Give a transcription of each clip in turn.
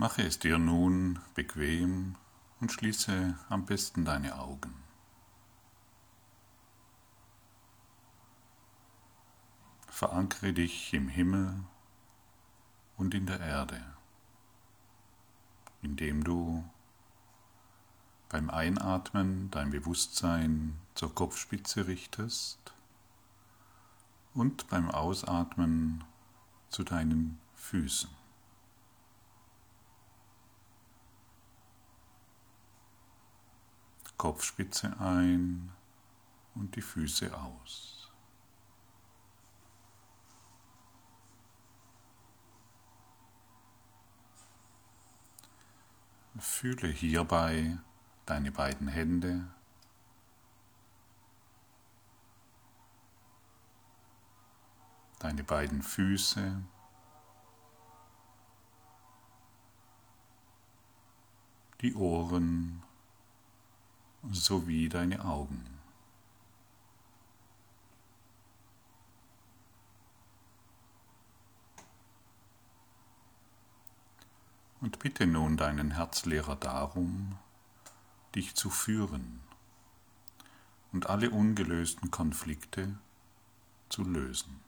Mache es dir nun bequem und schließe am besten deine Augen. Verankere dich im Himmel und in der Erde, indem du beim Einatmen dein Bewusstsein zur Kopfspitze richtest und beim Ausatmen zu deinen Füßen. Kopfspitze ein und die Füße aus. Fühle hierbei deine beiden Hände, deine beiden Füße, die Ohren sowie deine Augen. Und bitte nun deinen Herzlehrer darum, dich zu führen und alle ungelösten Konflikte zu lösen.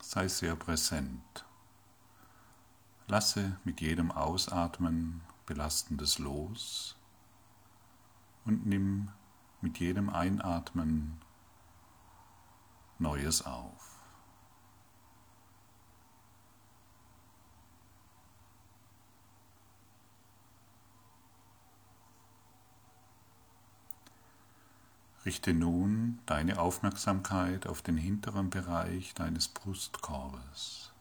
Sei sehr präsent. Lasse mit jedem Ausatmen Belastendes los und nimm mit jedem Einatmen Neues auf. Richte nun deine Aufmerksamkeit auf den hinteren Bereich deines Brustkorbes.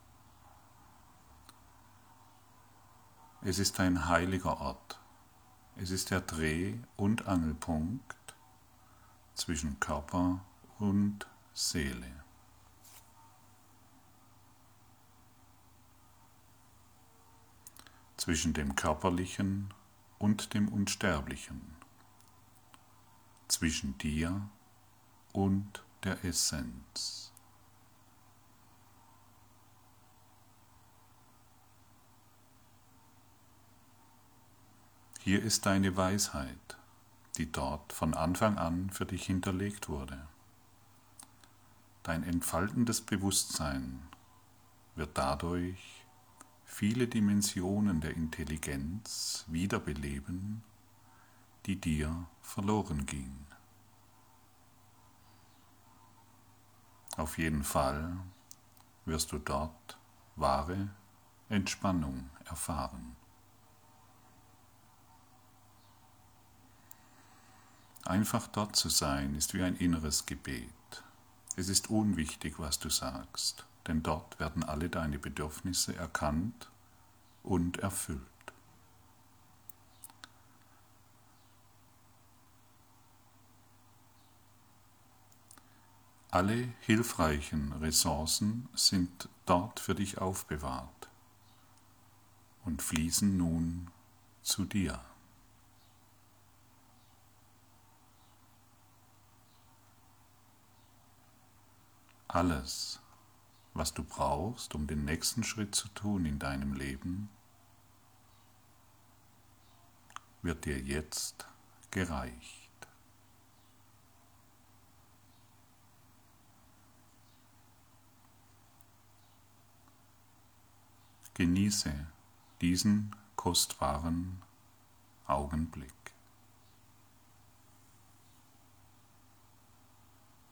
Es ist ein heiliger Ort. Es ist der Dreh- und Angelpunkt zwischen Körper und Seele. Zwischen dem Körperlichen und dem Unsterblichen. Zwischen dir und der Essenz. Hier ist deine Weisheit, die dort von Anfang an für dich hinterlegt wurde. Dein entfaltendes Bewusstsein wird dadurch viele Dimensionen der Intelligenz wiederbeleben, die dir verloren gingen. Auf jeden Fall wirst du dort wahre Entspannung erfahren. Einfach dort zu sein ist wie ein inneres Gebet. Es ist unwichtig, was du sagst, denn dort werden alle deine Bedürfnisse erkannt und erfüllt. Alle hilfreichen Ressourcen sind dort für dich aufbewahrt und fließen nun zu dir. Alles, was du brauchst, um den nächsten Schritt zu tun in deinem Leben, wird dir jetzt gereicht. Genieße diesen kostbaren Augenblick.